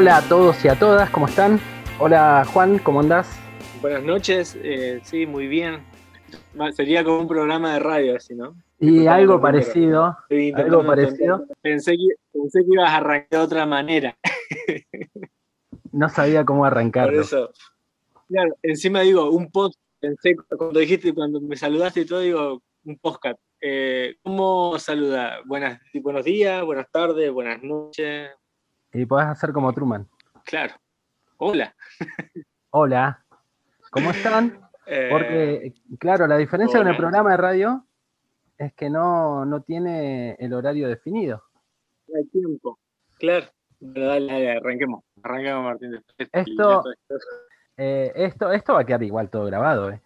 Hola a todos y a todas, ¿cómo están? Hola Juan, ¿cómo andás? Buenas noches, eh, sí, muy bien. Sería como un programa de radio, así, ¿no? Y algo parecido, algo parecido. Pensé que, pensé que ibas a arrancar de otra manera. No sabía cómo arrancar. Por eso. Claro, encima digo, un post, pensé cuando dijiste, cuando me saludaste y todo, digo, un podcast. Eh, ¿Cómo saluda? Buenas, buenos días, buenas tardes, buenas noches. Y podés hacer como Truman. Claro. Hola. Hola. ¿Cómo están? Eh, Porque, claro, la diferencia con el programa de radio es que no, no tiene el horario definido. No hay tiempo. Claro. dale, arranquemos. Arranquemos, Martín. Esto, eh, esto, esto va a quedar igual todo grabado. Eh.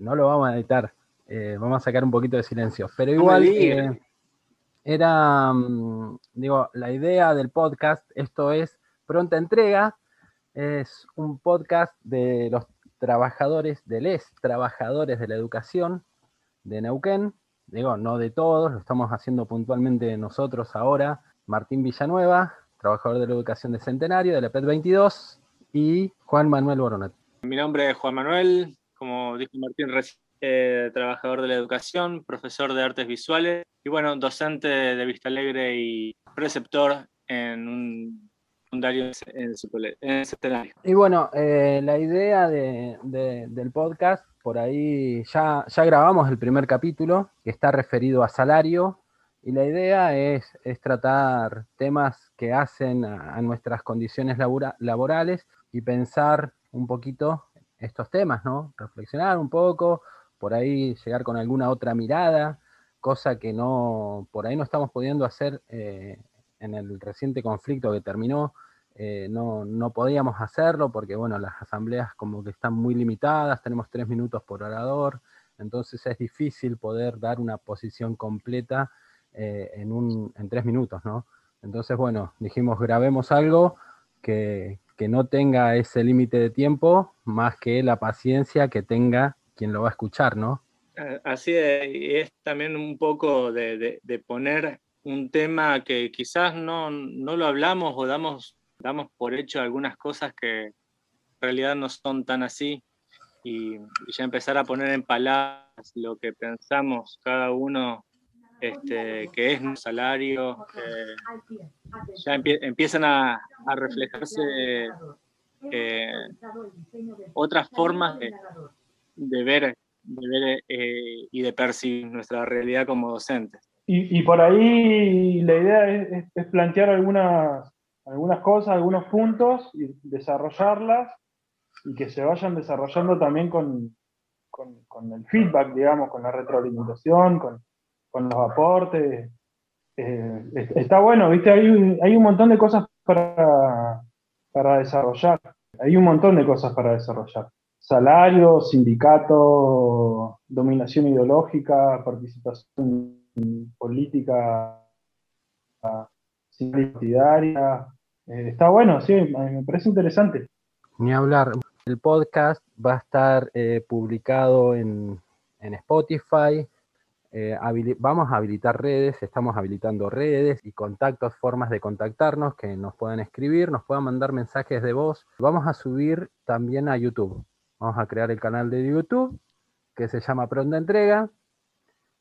No lo vamos a editar. Eh, vamos a sacar un poquito de silencio. Pero igual era, mm, digo, la idea del podcast, esto es pronta entrega, es un podcast de los trabajadores, de les trabajadores de la educación de Neuquén, digo, no de todos, lo estamos haciendo puntualmente nosotros ahora, Martín Villanueva, trabajador de la educación de Centenario, de la PET 22, y Juan Manuel Boronet. Mi nombre es Juan Manuel, como dijo Martín recién eh, trabajador de la educación, profesor de artes visuales y bueno, docente de Vista Alegre y preceptor en un fundario en centenario. Y bueno, eh, la idea del podcast, por ahí ya, ya grabamos el primer capítulo que está referido a salario y la idea es, es tratar temas que hacen a, nuestras condiciones laborales y pensar un poquito estos temas, ¿no? Reflexionar un poco, por ahí llegar con alguna otra mirada, cosa que no, por ahí no estamos pudiendo hacer eh, en el reciente conflicto que terminó, eh, no, no, podíamos hacerlo porque, bueno, las asambleas como que están muy limitadas, tenemos tres minutos por orador, entonces es difícil poder dar una posición completa eh, en, un, en tres minutos, ¿no? Entonces, bueno, dijimos grabemos algo que, que no tenga ese límite de tiempo, más que la paciencia que tenga quien lo va a escuchar, ¿no? Así es, es también un poco de, poner un tema que quizás no, lo hablamos o damos, damos por hecho algunas cosas que en realidad no son tan así y, ya empezar a poner en palabras lo que pensamos cada uno este, que es un salario, ya empiezan a, reflejarse eh, otras formas de, de ver, eh, y de percibir nuestra realidad como docentes. Y, por ahí la idea es, plantear algunas, algunas cosas, algunos puntos, y desarrollarlas y que se vayan desarrollando también con, con, el feedback, digamos, con la retroalimentación, con, con los aportes. Eh, está bueno, ¿viste? Hay, hay un montón de cosas para, para desarrollar. Hay un montón de cosas para desarrollar salario, sindicato, dominación ideológica, participación política partidaria. Eh, está bueno, sí, me parece interesante. Ni hablar. El podcast va a estar eh, publicado en, Spotify. Eh, vamos a habilitar redes, estamos habilitando redes y contactos, formas de contactarnos, que nos puedan escribir, nos puedan mandar mensajes de voz. Vamos a subir también a YouTube. Vamos a crear el canal de YouTube que se llama Pronta Entrega.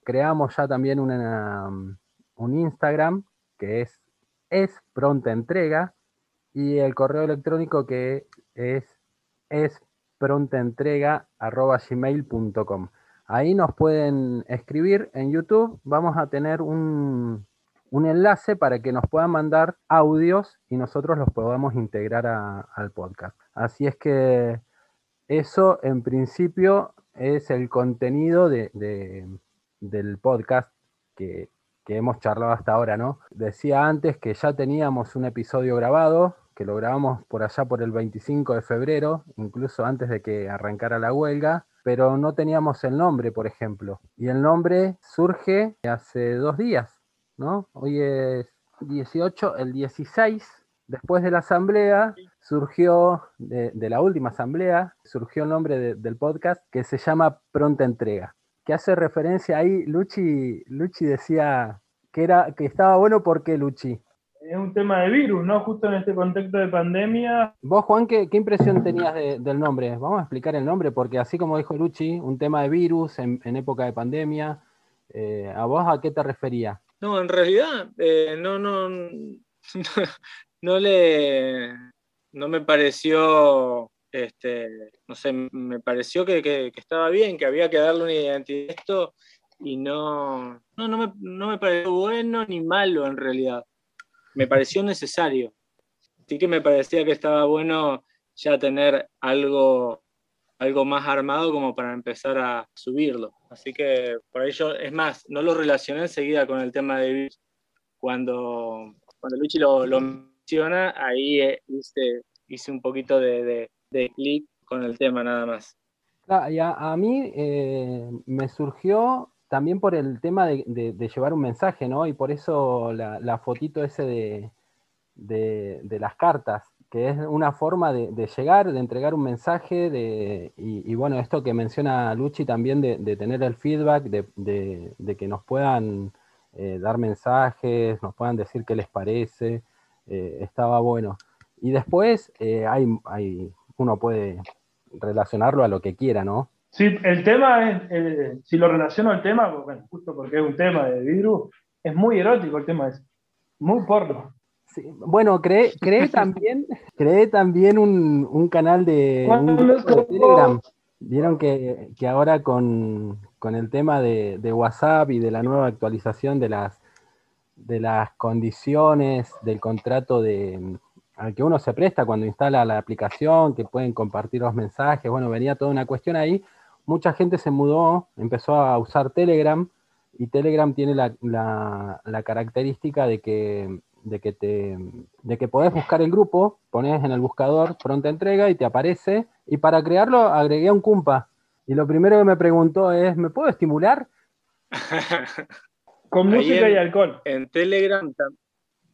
Creamos ya también un Instagram que es, es Pronta Entrega y el correo electrónico que es es gmail.com. Ahí nos pueden escribir en YouTube. Vamos a tener un, enlace para que nos puedan mandar audios y nosotros los podamos integrar al podcast. Así es que eso en principio es el contenido del podcast que, hemos charlado hasta ahora, ¿no? Decía antes que ya teníamos un episodio grabado, que lo grabamos por allá por el 25 de febrero, incluso antes de que arrancara la huelga, pero no teníamos el nombre, por ejemplo. Y el nombre surge hace dos días, ¿no? Hoy es 18, el 16 Después de la asamblea surgió, de, la última asamblea, surgió el nombre del podcast que se llama Pronta Entrega, que hace referencia ahí, Luchi, Luchi decía que, era, que estaba bueno porque Luchi. es un tema de virus, ¿no? Justo en este contexto de pandemia. Vos, Juan, ¿qué, impresión tenías del nombre? Vamos a explicar el nombre, porque así como dijo Luchi, un tema de virus en, época de pandemia, eh, ¿a vos a qué te refería? No, en realidad, eh, no, no, no, le, no me pareció, este, no sé, me pareció que, estaba bien, que había que darle una identidad esto y no, no, no, me, no me pareció bueno ni malo en realidad me pareció necesario. Sí que me parecía que estaba bueno ya tener algo, algo más armado como para empezar a subirlo. Así que por ello, es más, no lo relacioné enseguida con el tema de. Cuando, cuando Luchi lo, menciona, ahí eh, hice, hice un poquito de, de, clic con el tema nada más. Ah, a, mí eh, me surgió también por el tema de, llevar un mensaje, ¿no? Y por eso la, fotito ese de, las cartas, que es una forma de, llegar, de entregar un mensaje, y, bueno, esto que menciona Luchi también de, tener el feedback, de, que nos puedan eh, dar mensajes, nos puedan decir qué les parece, eh, estaba bueno. Y después eh, hay, hay, uno puede relacionarlo a lo que quiera, ¿no? Sí, el tema es, eh, si lo relaciono al tema, bueno, justo porque es un tema de virus, es muy erótico el tema, es muy porno. bueno, creé, también, creé también un, canal de, Telegram. Vieron que, ahora con, el tema de, WhatsApp y de la nueva actualización de las, de las condiciones del contrato de, al que uno se presta cuando instala la aplicación, que pueden compartir los mensajes, bueno, venía toda una cuestión ahí mucha gente se mudó, empezó a usar Telegram y Telegram tiene la, característica de que, de, que te, de que podés buscar el grupo, pones en el buscador pronta entrega y te aparece. Y para crearlo agregué a un cumpa. Y lo primero que me preguntó es, ¿me puedo estimular? Con música y alcohol. En Telegram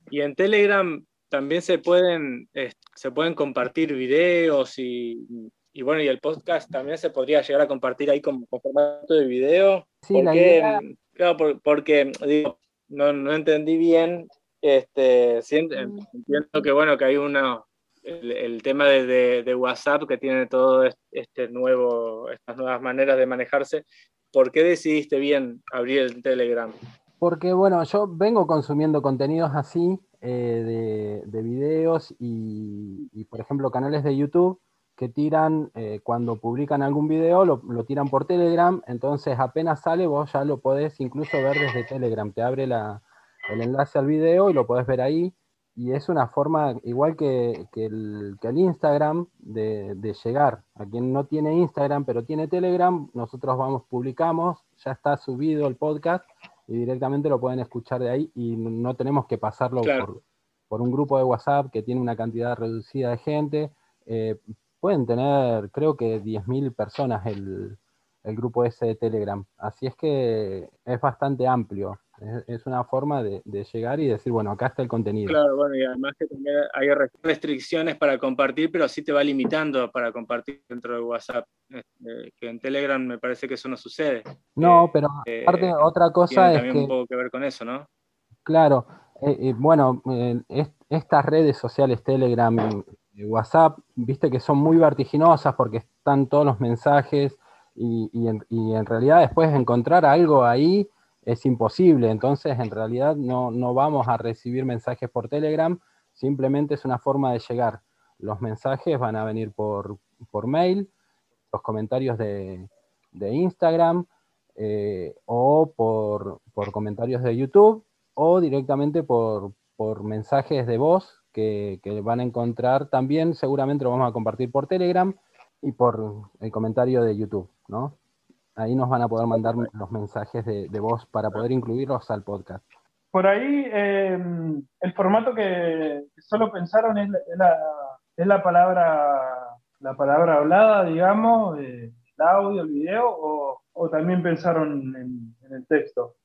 y en Telegram también se pueden, se pueden compartir videos y y bueno, y el podcast también se podría llegar a compartir ahí con, formato de video. Sí, porque, Claro, porque digo, no, no, entendí bien. Este, mm. entiendo que bueno, que hay uno, el, tema de, de, WhatsApp que tiene todo este nuevo, estas nuevas maneras de manejarse. ¿Por qué decidiste bien abrir el Telegram? Porque bueno, yo vengo consumiendo contenidos así eh, de, de, videos y, por ejemplo, canales de YouTube que tiran, eh, cuando publican algún video, lo, tiran por Telegram, entonces apenas sale, vos ya lo podés incluso ver desde Telegram, te abre el enlace al video y lo podés ver ahí, y es una forma, igual que, el, Instagram, de, llegar. A quien no tiene Instagram, pero tiene Telegram, nosotros vamos, publicamos, ya está subido el podcast, y directamente lo pueden escuchar de ahí, y no tenemos que pasarlo por, por, un grupo de WhatsApp que tiene una cantidad reducida de gente. Eh, pueden tener, creo que 10.000 personas el, grupo ese de Telegram. Así es que es bastante amplio. Es, una forma de, llegar y decir, bueno, acá está el contenido. Claro, bueno, y además que también hay restricciones para compartir, pero sí te va limitando para compartir dentro de WhatsApp. Este, que en Telegram me parece que eso no sucede. No, eh, pero aparte eh, otra cosa es que... un poco que ver con eso, ¿no? Claro. Eh, bueno, estas redes sociales, Telegram, WhatsApp, viste que son muy vertiginosas porque están todos los mensajes y, en, realidad después encontrar algo ahí es imposible. Entonces, en realidad no, vamos a recibir mensajes por Telegram, simplemente es una forma de llegar. Los mensajes van a venir por, mail, los comentarios de, Instagram eh, o por, comentarios de YouTube o directamente por, por mensajes de voz que, van a encontrar también, seguramente lo vamos a compartir por Telegram y por el comentario de YouTube, ¿no? Ahí nos van a poder mandar los mensajes de, voz para poder incluirlos al podcast. Por ahí, em, el formato que solo pensaron es la, es la, palabra la palabra hablada, digamos, el audio, el video, o, también pensaron en el texto.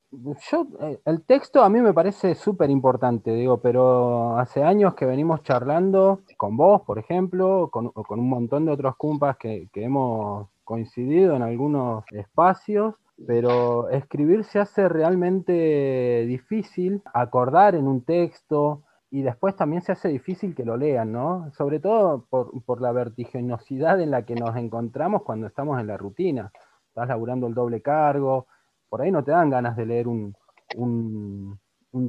Yo, eh, el texto a mí me parece súper importante, digo, pero hace años que venimos charlando con vos, por ejemplo, con, con un montón de otros cumpas que, hemos coincidido en algunos espacios, pero escribir se hace realmente difícil, acordar en un texto y después también se hace difícil que lo lean, ¿no? Sobre todo por, la vertiginosidad en la que nos encontramos cuando estamos en la rutina. Estás laburando el doble cargo, por ahí no te dan ganas de leer un,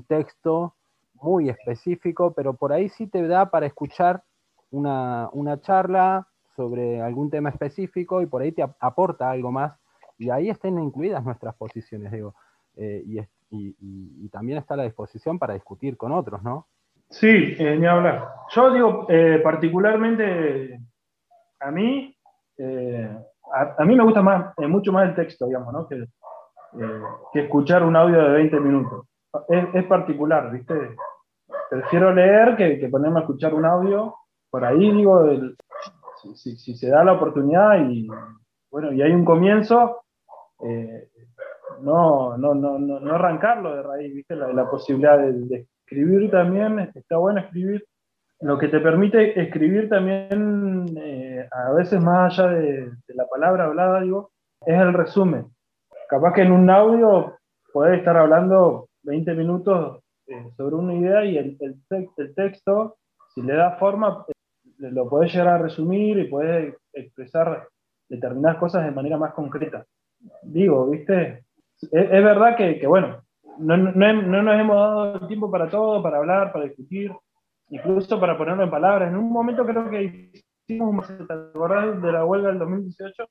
texto muy específico, pero por ahí sí te da para escuchar una, charla sobre algún tema específico y por ahí te aporta algo más. Y ahí están incluidas nuestras posiciones, digo. Eh, y, y, también está a la disposición para discutir con otros, ¿no? Sí, eh, ni hablar. Yo digo, eh, particularmente a mí, a, mí me gusta más, mucho más el texto, digamos, ¿no? Que, que escuchar un audio de 20 minutos. Es, particular, ¿viste? Prefiero leer que, ponerme a escuchar un audio. Por ahí digo, si, se da la oportunidad y bueno, y hay un comienzo, no, no, no, no, arrancarlo de raíz, ¿viste? La, posibilidad de, escribir también, está bueno escribir. Lo que te permite escribir también, eh, a veces más allá de, la palabra hablada, digo, es el resumen. Capaz que en un audio podés estar hablando 20 minutos eh, sobre una idea y el, el, texto, si le da forma, eh, lo podés llegar a resumir y podés expresar determinadas cosas de manera más concreta. Digo, ¿viste? es, verdad que, bueno, no, nos hemos dado el tiempo para todo, para hablar, para discutir, incluso para ponerlo en palabras. En un momento creo que hicimos, ¿te acordás de la huelga del 2018?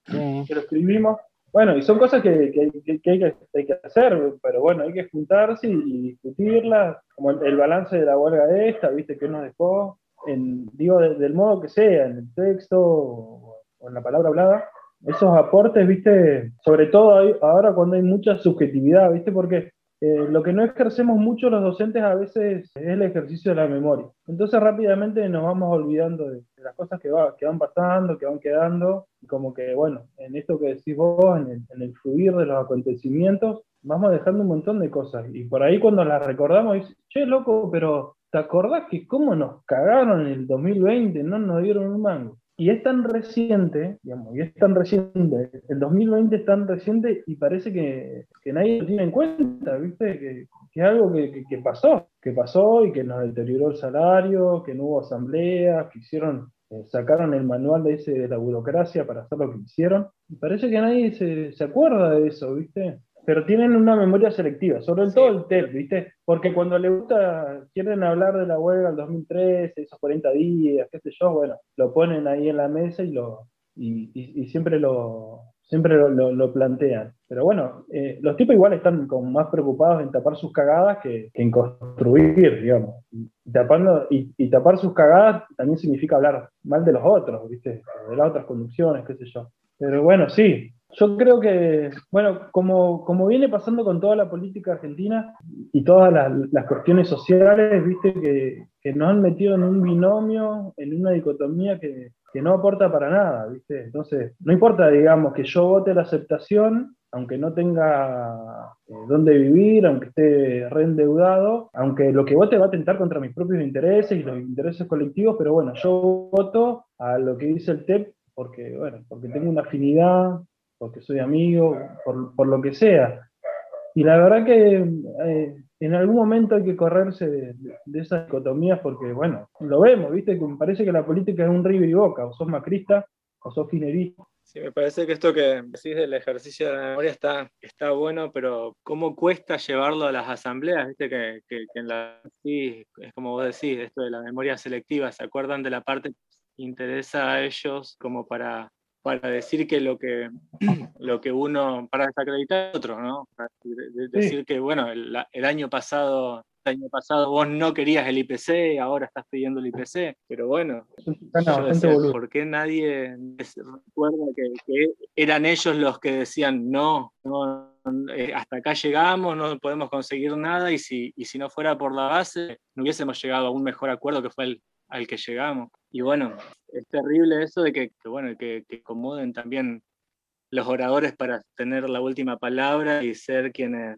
Que lo escribimos. Bueno, y son cosas que, hay, que hacer, pero bueno, hay que juntarse y, discutirlas, como el, balance de la huelga esta, ¿viste? Que nos dejó, en, digo, del modo que sea, en el texto o en la palabra hablada, esos aportes, viste, sobre todo ahora cuando hay mucha subjetividad, viste, porque eh, lo que no ejercemos mucho los docentes a veces es el ejercicio de la memoria. Entonces rápidamente nos vamos olvidando de, las cosas que, va, que van pasando, que van quedando, y como que, bueno, en esto que decís vos, en el, en el fluir de los acontecimientos, vamos dejando un montón de cosas. Y por ahí cuando las recordamos, dices, che, loco, pero ¿te acordás que cómo nos cagaron en el 2020? No nos dieron un mango. Y es tan reciente, digamos, y es tan reciente, el 2020 es tan reciente y parece que, nadie lo tiene en cuenta, ¿viste? Que, es algo que, pasó, que pasó y que nos deterioró el salario, que no hubo asambleas, que hicieron, eh, sacaron el manual de, ese, de la burocracia para hacer lo que hicieron. Y parece que nadie se, se acuerda de eso, ¿viste? Pero tienen una memoria selectiva, sobre todo el TEP, ¿viste? Porque cuando le gusta, quieren hablar de la huelga del 2013, esos 40 días, qué sé yo, bueno, lo ponen ahí en la mesa y, lo, y, siempre, lo, siempre lo, plantean. Pero bueno, eh, los tipos igual están como más preocupados en tapar sus cagadas que, en construir, digamos. Y, tapando, y, tapar sus cagadas también significa hablar mal de los otros, ¿viste? De las otras conducciones, qué sé yo. Pero bueno, sí, yo creo que, bueno, como, como viene pasando con toda la política argentina y todas las, cuestiones sociales, viste, que, que, nos han metido en un binomio, en una dicotomía que, que no aporta para nada, viste. Entonces, no importa, digamos, que yo vote la aceptación, aunque no tenga eh, dónde vivir, aunque esté reendeudado, aunque lo que vote va a atentar contra mis propios intereses y los intereses colectivos, pero bueno, yo voto a lo que dice el TEP porque, bueno, porque tengo una afinidad porque soy amigo, por, lo que sea. Y la verdad que eh, en algún momento hay que correrse de, esas dicotomías porque, bueno, lo vemos, ¿viste? Que me parece que la política es un río y boca, o sos macrista o sos finerista. Sí, me parece que esto que decís del ejercicio de la memoria está, está bueno, pero ¿cómo cuesta llevarlo a las asambleas? Viste que, que, en la sí, es como vos decís, esto de la memoria selectiva, ¿se acuerdan de la parte que interesa a ellos como para para decir que lo que, lo que uno, para desacreditar a otro, ¿no? Para decir que, bueno, el, año pasado el año pasado vos no querías el IPC, ahora estás pidiendo el IPC, pero bueno, ¿por qué nadie recuerda que, eran ellos los que decían no, eh, hasta acá llegamos, no podemos conseguir nada y si, y si no fuera por la base no hubiésemos llegado a un mejor acuerdo que fue el, al que llegamos. Y bueno, es terrible eso de que, bueno, que, que acomoden también los oradores para tener la última palabra y ser quienes,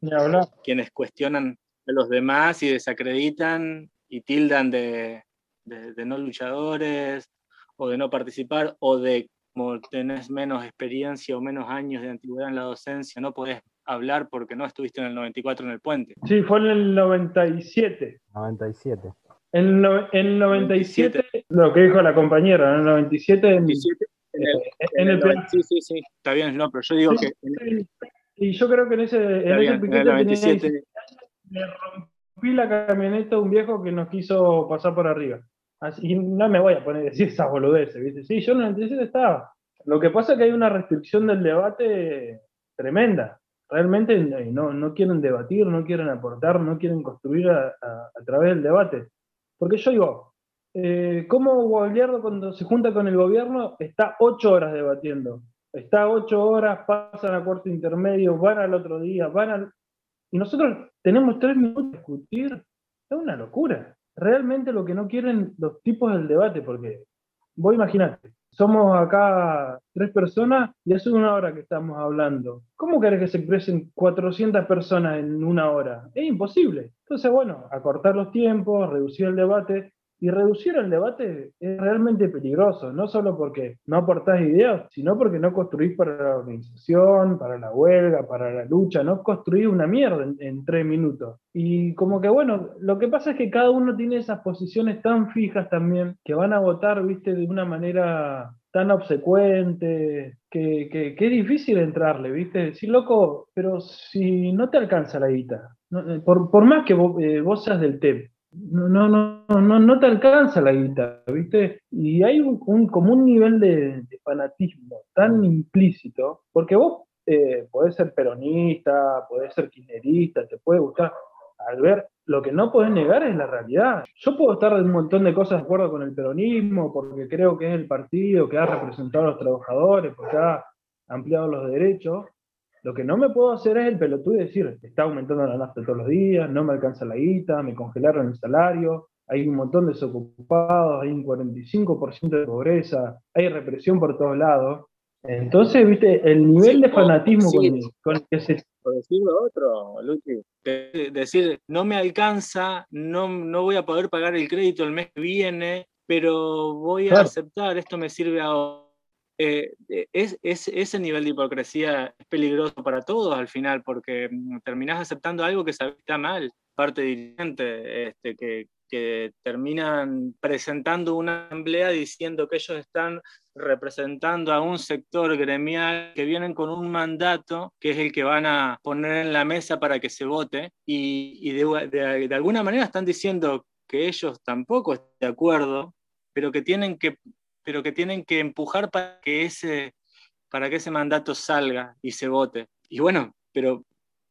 quienes cuestionan a los demás y desacreditan y tildan de, de, no luchadores o de no participar o de como tenés menos experiencia o menos años de antigüedad en la docencia, no podés hablar porque no estuviste en el 94 en el puente. Sí, fue en el 97. 97. En el 97, lo que dijo la compañera, en el 97, en, el, Sí, sí, sí, está bien, no, pero yo digo que... y yo creo que en ese, en ese piquete 97... le rompí la camioneta a un viejo que nos quiso pasar por arriba. Así, y no me voy a poner a decir esa boludeces, ¿viste? Sí, yo en el 97 estaba. Lo que pasa es que hay una restricción del debate tremenda. Realmente no, no quieren debatir, no quieren aportar, no quieren construir a, a través del debate. Porque yo digo, eh, ¿cómo Guagliardo cuando se junta con el gobierno está ocho horas debatiendo? Está ocho horas, pasan a cuarto intermedio, van al otro día, van al... Y nosotros tenemos tres minutos de discutir. Es una locura. Realmente lo que no quieren los tipos del debate, porque vos imaginate, somos acá tres personas y hace una hora que estamos hablando. ¿Cómo querés que se expresen 400 personas en una hora? Es imposible. Entonces, bueno, acortar los tiempos, reducir el debate. Y reducir el debate es realmente peligroso, no solo porque no aportás ideas, sino porque no construís para la organización, para la huelga, para la lucha, no construís una mierda en, tres minutos. Y como que bueno, lo que pasa es que cada uno tiene esas posiciones tan fijas también, que van a votar, viste, de una manera tan obsecuente, que, que, es difícil entrarle, ¿viste? Sí, loco, pero si no te alcanza la guita, eh, por, por, más que vos, eh, vos seas del TEP, no, no, no, no, te alcanza la guita, ¿viste? Y hay un, como un nivel de, fanatismo tan implícito, porque vos eh, podés ser peronista, podés ser kirchnerista, te puede gustar, al ver lo que no podés negar es la realidad. Yo puedo estar de un montón de cosas de acuerdo con el peronismo, porque creo que es el partido que ha representado a los trabajadores, porque ha ampliado los derechos. Lo que no me puedo hacer es el pelotudo y decir, está aumentando la nafta todos los días, no me alcanza la guita, me congelaron el salario, hay un montón de desocupados, hay un 45% de pobreza, hay represión por todos lados. Entonces, viste, el nivel de fanatismo con, el que se... Por decirlo otro, Luchi, decir, no me alcanza, no, no voy a poder pagar el crédito el mes que viene, pero voy a aceptar, esto me sirve ahora. Eh, eh, es, ese nivel de hipocresía es peligroso para todos al final, porque mm, terminás aceptando algo que está mal, parte dirigente, este, que, que terminan presentando una asamblea diciendo que ellos están representando a un sector gremial que vienen con un mandato que es el que van a poner en la mesa para que se vote y, de, alguna manera están diciendo que ellos tampoco están de acuerdo, pero que tienen que, pero que, tienen que empujar para que, ese, para que ese mandato salga y se vote. Y bueno, pero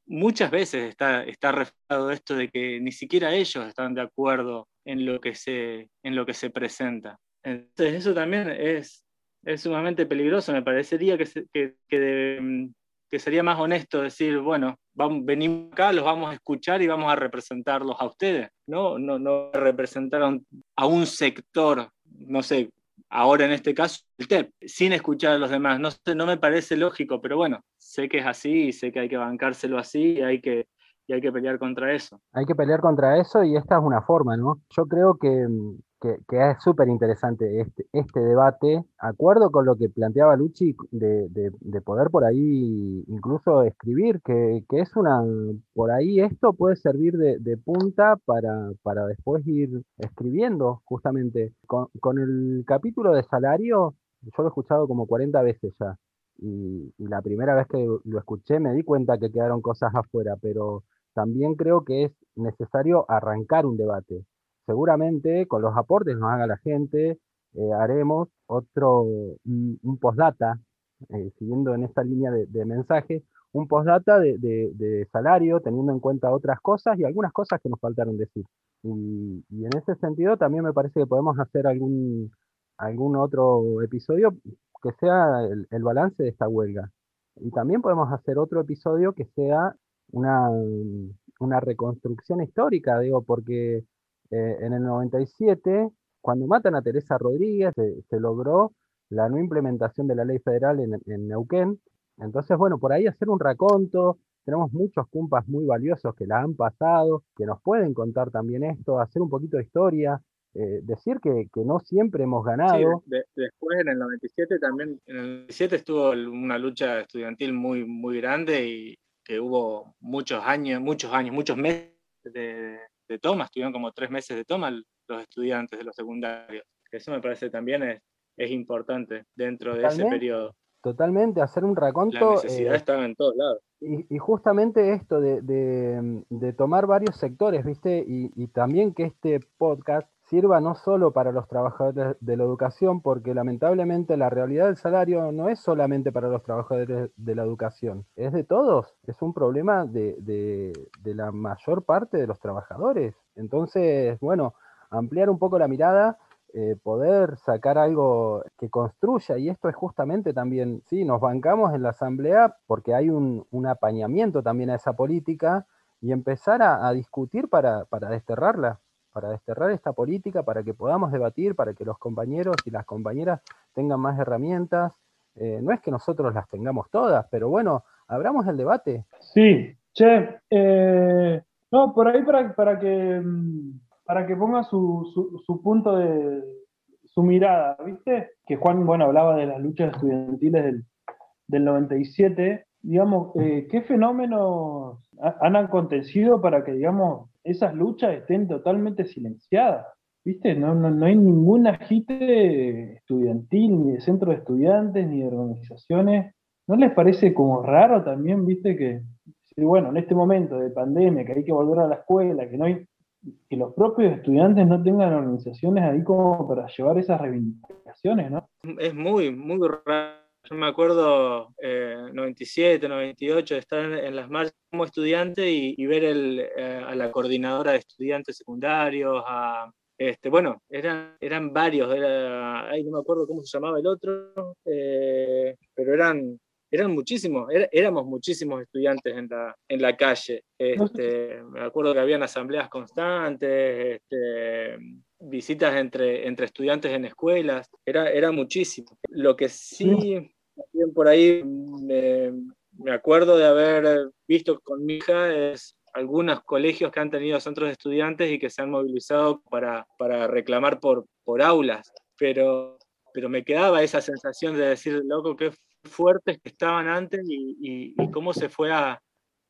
muchas veces está, está reflejado esto de que ni siquiera ellos están de acuerdo en lo que se, en lo que se presenta. Entonces eso también es, es sumamente peligroso. Me parecería que, que, que, sería más honesto decir, bueno, vamos, venimos acá, los vamos a escuchar y vamos a representarlos a ustedes, no, no, no representar a un, a un sector, no sé, ahora en este caso el TEP, sin escuchar a los demás. No, no me parece lógico, pero bueno, sé que es así y sé que hay que bancárselo así y hay que, y hay que pelear contra eso. Hay que pelear contra eso y esta es una forma, ¿no? Yo creo que, que, es súper interesante este, este debate, acuerdo con lo que planteaba Luchi de, de, poder por ahí incluso escribir, que, que, es una, por ahí esto puede servir de, punta para, para, después ir escribiendo justamente. Con, el capítulo de salario, yo lo he escuchado como 40 veces ya. Y la primera vez que lo escuché me di cuenta que quedaron cosas afuera, pero también creo que es necesario arrancar un debate seguramente con los aportes nos haga la gente, eh, haremos otro, un, postdata, eh, siguiendo en esta línea de, mensaje, un postdata de, salario, teniendo en cuenta otras cosas y algunas cosas que nos faltaron decir. Y, en ese sentido también me parece que podemos hacer algún, algún otro episodio que sea el, el balance de esta huelga. Y también podemos hacer otro episodio que sea una, una reconstrucción histórica, digo, porque eh, en el 97, cuando matan a Teresa Rodríguez, se, logró la no implementación de la ley federal en, Neuquén. Entonces, bueno, por ahí hacer un raconto, tenemos muchos cumpas muy valiosos que la han pasado, que nos pueden contar también esto, hacer un poquito de historia, eh, decir que, no siempre hemos ganado. después en el 97 también, en el 97 estuvo una lucha estudiantil muy, muy grande y que hubo muchos años, muchos años, muchos meses de, de toma, estuvieron como tres meses de toma los estudiantes de los secundarios. Eso me parece también es, es importante dentro de ese periodo. Totalmente, hacer un raconto. La necesidad eh, estaba en todos lados. Y, justamente esto de, tomar varios sectores, ¿viste? Y, también que este podcast sirva no solo para los trabajadores de la educación, porque lamentablemente la realidad del salario no es solamente para los trabajadores de la educación, es de todos, es un problema de, de la mayor parte de los trabajadores. Entonces, bueno, ampliar un poco la mirada eh, poder sacar algo que construya, y esto es justamente también, sí, nos bancamos en la asamblea porque hay un, apañamiento también a esa política y empezar a, discutir para, desterrarla, para desterrar esta política, para que podamos debatir, para que los compañeros y las compañeras tengan más herramientas. Eh, no es que nosotros las tengamos todas, pero bueno, abramos el debate. Sí, che, eh, no, por ahí para, para que mm, para que ponga su, su, punto de su mirada, ¿viste? Que Juan, bueno, hablaba de las luchas estudiantiles del, del 97, digamos, eh, ¿qué fenómenos han acontecido para que, digamos, esas luchas estén totalmente silenciadas? ¿Viste? No, no, no hay ningún agite estudiantil, ni de centro de estudiantes, ni de organizaciones. ¿No les parece como raro también, viste, que, bueno, en este momento de pandemia, que hay que volver a la escuela, que no hay que los propios estudiantes no tengan organizaciones ahí como para llevar esas reivindicaciones, ¿no? Es muy, muy raro. Yo me acuerdo eh, 97, 98, de estar en, las marchas como estudiante y, ver el, eh, a la coordinadora de estudiantes secundarios, a, este, bueno, eran, eran varios, ay, no me acuerdo cómo se llamaba el otro, eh, pero eran eran muchísimos, éramos muchísimos estudiantes en la, en la calle. Este, me acuerdo que habían asambleas constantes, este, visitas entre, entre estudiantes en escuelas, era, era muchísimo. Lo que sí, también por ahí me, me acuerdo de haber visto con mi hija algunos colegios que han tenido centros de estudiantes y que se han movilizado para, para reclamar por, por aulas, pero, pero me quedaba esa sensación de decir, loco, qué fuertes que estaban antes y, cómo se fue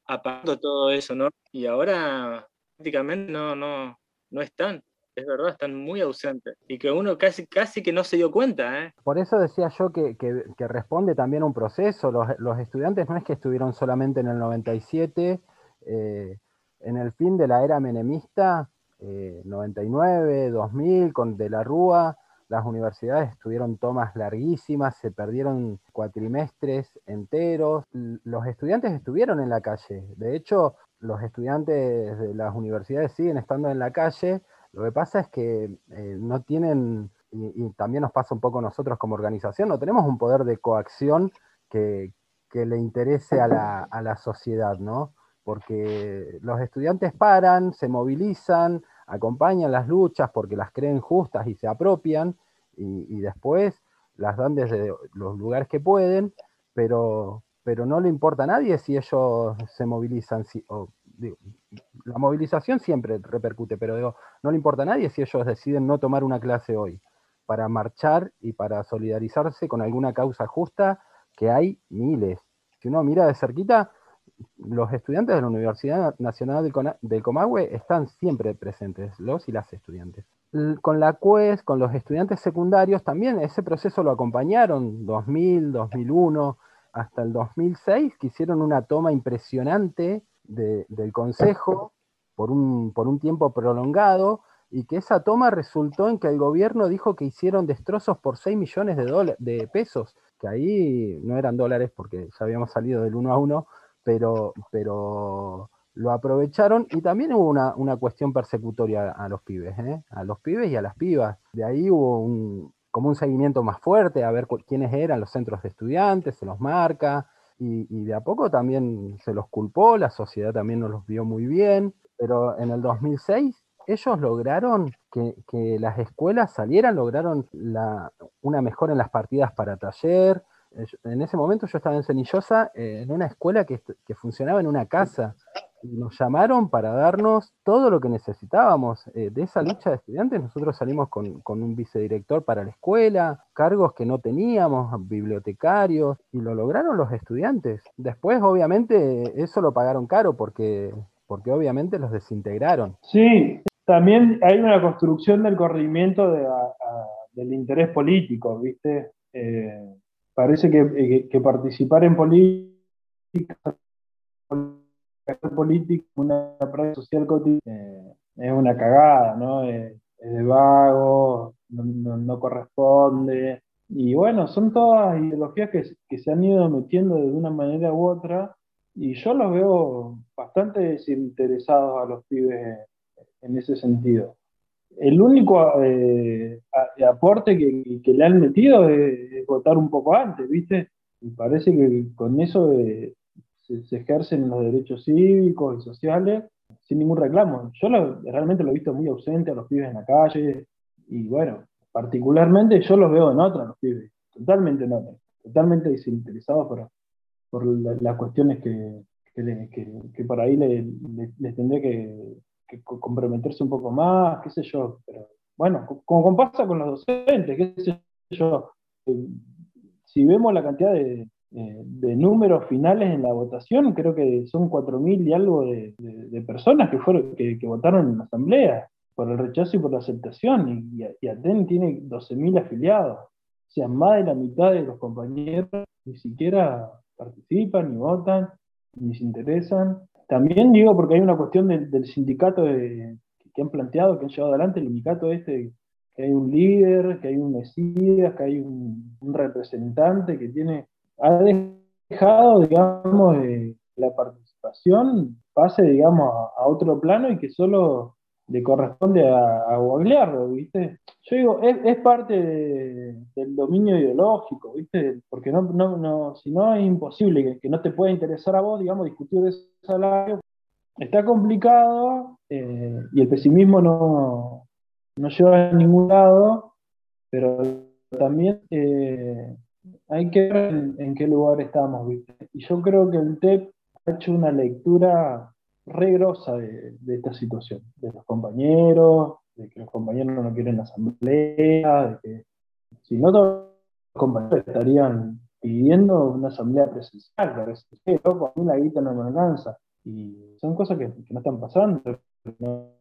apagando todo eso, ¿no? Y ahora prácticamente no, no, no están. Es verdad, están muy ausentes y que uno casi, casi que no se dio cuenta. ¿eh? Por eso decía yo que, responde también a un proceso. Los, estudiantes no es que estuvieron solamente en el 97, eh, en el fin de la era menemista, 99, eh, 2000, con De la Rúa, las universidades tuvieron tomas larguísimas, se perdieron cuatrimestres enteros. Los estudiantes estuvieron en la calle. De hecho, los estudiantes de las universidades siguen estando en la calle. Lo que pasa es que eh, no tienen, y, también nos pasa un poco nosotros como organización, no tenemos un poder de coacción que, le interese a la, a la sociedad, ¿no? Porque los estudiantes paran, se movilizan, acompañan las luchas porque las creen justas y se apropian, y, después las dan desde los lugares que pueden, pero, pero no le importa a nadie si ellos se movilizan. Si, la movilización siempre repercute, pero no le importa a nadie si ellos deciden no tomar una clase hoy para marchar y para solidarizarse con alguna causa justa, que hay miles. Si uno mira de cerquita, los estudiantes de la Universidad Nacional del, Comahue están siempre presentes, los y las estudiantes. Con la CUES, con los estudiantes secundarios, también ese proceso lo acompañaron 2000, 2001, hasta el 2006, que hicieron una toma impresionante del Consejo por un, por un tiempo prolongado, y que esa toma resultó en que el gobierno dijo que hicieron destrozos por 6 millones de, de pesos, que ahí no eran dólares porque ya habíamos salido del 1 a 1, pero, pero lo aprovecharon y también hubo una, cuestión persecutoria a los pibes, ¿eh? a los pibes y a las pibas. De ahí hubo un, como un seguimiento más fuerte a ver quiénes eran los centros de estudiantes, se los marca, y, de a poco también se los culpó, la sociedad también no los vio muy bien, pero en el 2006 ellos lograron que, las escuelas salieran, lograron la, una mejora en las partidas para taller, en ese momento yo estaba en Cenillosa, eh, en una escuela que, funcionaba en una casa. Nos llamaron para darnos todo lo que necesitábamos. Eh, de esa lucha de estudiantes nosotros salimos con, un vicedirector para la escuela, cargos que no teníamos, bibliotecarios, y lo lograron los estudiantes. Después, obviamente, eso lo pagaron caro porque, porque obviamente los desintegraron. Sí, también hay una construcción del corrimiento del interés político, ¿viste? Eh, parece que, que, participar en política, política, una práctica social cotidiana, eh, es una cagada, ¿no? Es, de vago, no, corresponde. Y bueno, son todas ideologías que, que se han ido metiendo de una manera u otra y yo los veo bastante desinteresados a los pibes en ese sentido. El único eh, aporte que, le han metido es, votar un poco antes, ¿viste? Y parece que con eso eh, se, ejercen los derechos cívicos y sociales sin ningún reclamo. Yo realmente lo he visto muy ausente a los pibes en la calle y bueno, particularmente yo los veo en otra, los pibes, totalmente en otra, totalmente desinteresados por, por las cuestiones que, que, por ahí les tendré que, comprometerse un poco más, qué sé yo. Pero bueno, como pasa con los docentes, qué sé yo. Eh, si vemos la cantidad de, números finales en la votación, creo que son 4.000 y algo de, personas que, fueron, que, votaron en la asamblea por el rechazo y por la aceptación, y, y ATEN tiene 12.000 afiliados. O sea, más de la mitad de los compañeros ni siquiera participan ni votan ni se interesan. También digo porque hay una cuestión del, sindicato que han planteado, que han llevado adelante, el sindicato este, que hay un líder, que hay un mesías, que hay un, representante que tiene, ha dejado, digamos, la participación pase, digamos, a, otro plano y que solo le corresponde a, a ¿viste? Yo digo, es, parte del dominio ideológico, ¿viste? Porque no, no, no, si no es imposible que, no te pueda interesar a vos, digamos, discutir de salario. Está complicado eh, y el pesimismo no, no lleva a ningún lado, pero también eh, hay que ver en, qué lugar estamos, ¿viste? Y yo creo que el TEP ha hecho una lectura regrosa de, de esta situación, de los compañeros, de que los compañeros no quieren asamblea, de que si no todos los compañeros estarían pidiendo una asamblea presencial, es que loco, a mí la guita no me alcanza. Y son cosas que, no están pasando, no,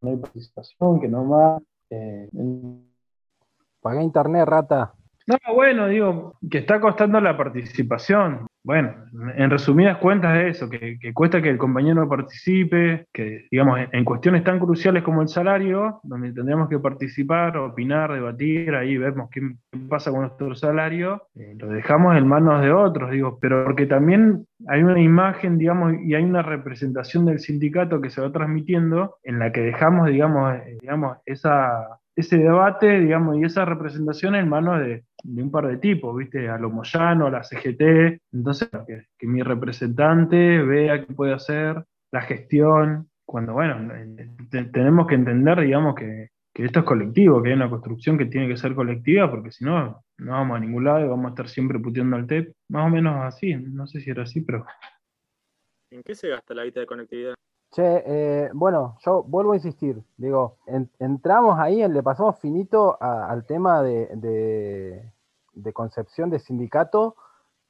no, hay participación, que no más. Eh, Paga internet, rata. No, bueno, digo, que está costando la participación. Bueno, en resumidas cuentas es eso, que, cuesta que el compañero participe, que digamos, en, cuestiones tan cruciales como el salario, donde tendríamos que participar, opinar, debatir, ahí vemos qué, pasa con nuestro salario, eh, lo dejamos en manos de otros, digo, pero porque también hay una imagen, digamos, y hay una representación del sindicato que se va transmitiendo en la que dejamos, digamos, eh, digamos esa ese debate, digamos, y esa representación en manos de, un par de tipos, ¿viste? A lo Moyano, a la CGT. Entonces, que, mi representante vea qué puede hacer, la gestión, cuando, bueno, tenemos que entender, digamos, que, esto es colectivo, que hay una construcción que tiene que ser colectiva, porque si no, no vamos a ningún lado y vamos a estar siempre puteando al TEP. Más o menos así, no sé si era así, pero... ¿En qué se gasta la vida de conectividad? Che, eh, bueno, yo vuelvo a insistir, digo, entramos ahí, le pasamos finito al tema de, concepción de sindicato,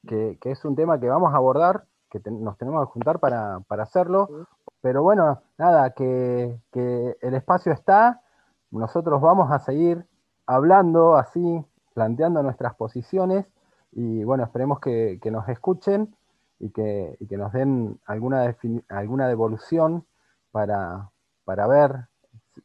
que, es un tema que vamos a abordar, que nos tenemos que juntar para, hacerlo, pero bueno, nada, que, el espacio está, nosotros vamos a seguir hablando así, planteando nuestras posiciones, y bueno, esperemos que nos escuchen y que, nos den alguna, alguna devolución para, ver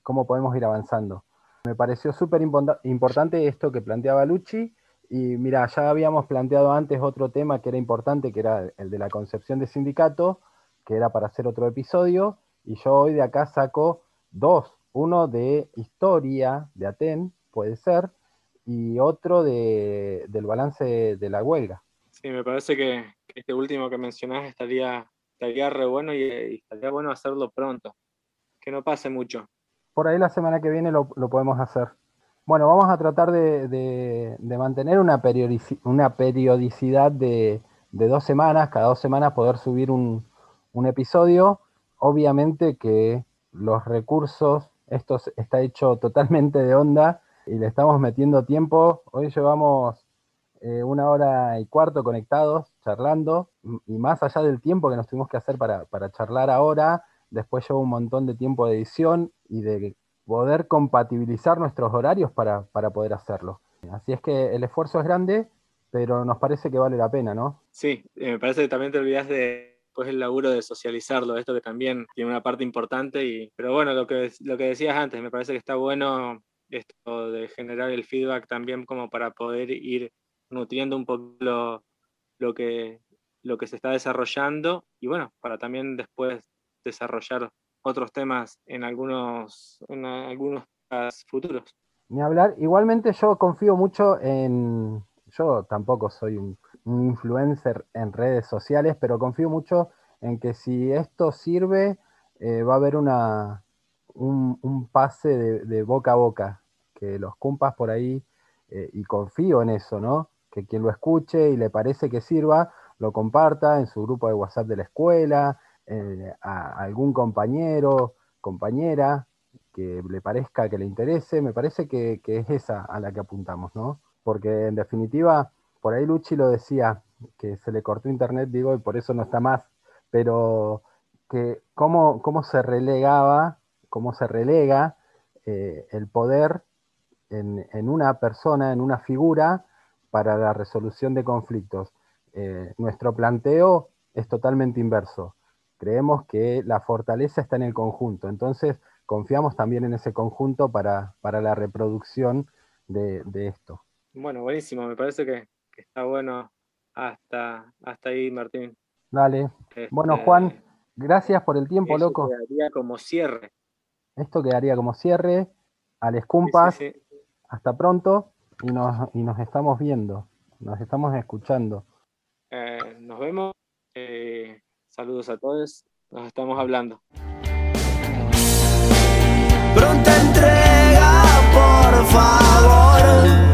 cómo podemos ir avanzando. Me pareció súper importante esto que planteaba Luchi, y mira, ya habíamos planteado antes otro tema que era importante, que era el de la concepción de sindicato, que era para hacer otro episodio, y yo hoy de acá saco dos, uno de historia de Aten, puede ser, y otro de, del balance de la huelga. Sí, me parece que, este último que mencionás estaría, estaría re bueno y, estaría bueno hacerlo pronto, que no pase mucho. Por ahí la semana que viene lo, podemos hacer. Bueno, vamos a tratar de, mantener una, periodicidad de, dos semanas, cada dos semanas poder subir un, episodio. Obviamente que los recursos, esto está hecho totalmente de onda y le estamos metiendo tiempo. Hoy llevamos eh, una hora y cuarto conectados, charlando, y más allá del tiempo que nos tuvimos que hacer para, charlar ahora, después lleva un montón de tiempo de edición y de poder compatibilizar nuestros horarios para, para poder hacerlo. Así es que el esfuerzo es grande, pero nos parece que vale la pena, ¿no? Sí, eh, me parece que también te olvidas de pues el laburo de socializarlo, esto que también tiene una parte importante, y, pero bueno, lo que, lo que decías antes, me parece que está bueno esto de generar el feedback también como para poder ir nutriendo un poco lo, lo, que, lo que se está desarrollando y bueno, para también después desarrollar otros temas en algunos, en algunos futuros. Ni hablar, igualmente yo confío mucho en, yo tampoco soy un, influencer en redes sociales, pero confío mucho en que si esto sirve, eh, va a haber una, un, pase de, boca a boca, que los cumpas por ahí, eh, y confío en eso, ¿no? Que quien lo escuche y le parece que sirva, lo comparta en su grupo de WhatsApp de la escuela, eh, a algún compañero, compañera, que le parezca que le interese, me parece que, es esa a la que apuntamos, ¿no? porque en definitiva, por ahí Luchi lo decía, que se le cortó internet, digo, y por eso no está más, pero que cómo, cómo se relegaba, cómo se relega eh, el poder en, una persona, en una figura, para la resolución de conflictos. Eh, nuestro planteo es totalmente inverso. Creemos que la fortaleza está en el conjunto, entonces confiamos también en ese conjunto para, la reproducción de esto. Bueno, buenísimo, me parece que, está bueno hasta, hasta ahí, Martín. Dale. bueno, este, Juan, gracias por el tiempo, loco. Esto quedaría como cierre. Esto quedaría como cierre. Al escumpas, hasta pronto y nos, y nos estamos viendo, nos estamos escuchando. Eh, nos vemos. Eh, Saludos a todos. Nos estamos hablando. Pronta entrega, por favor.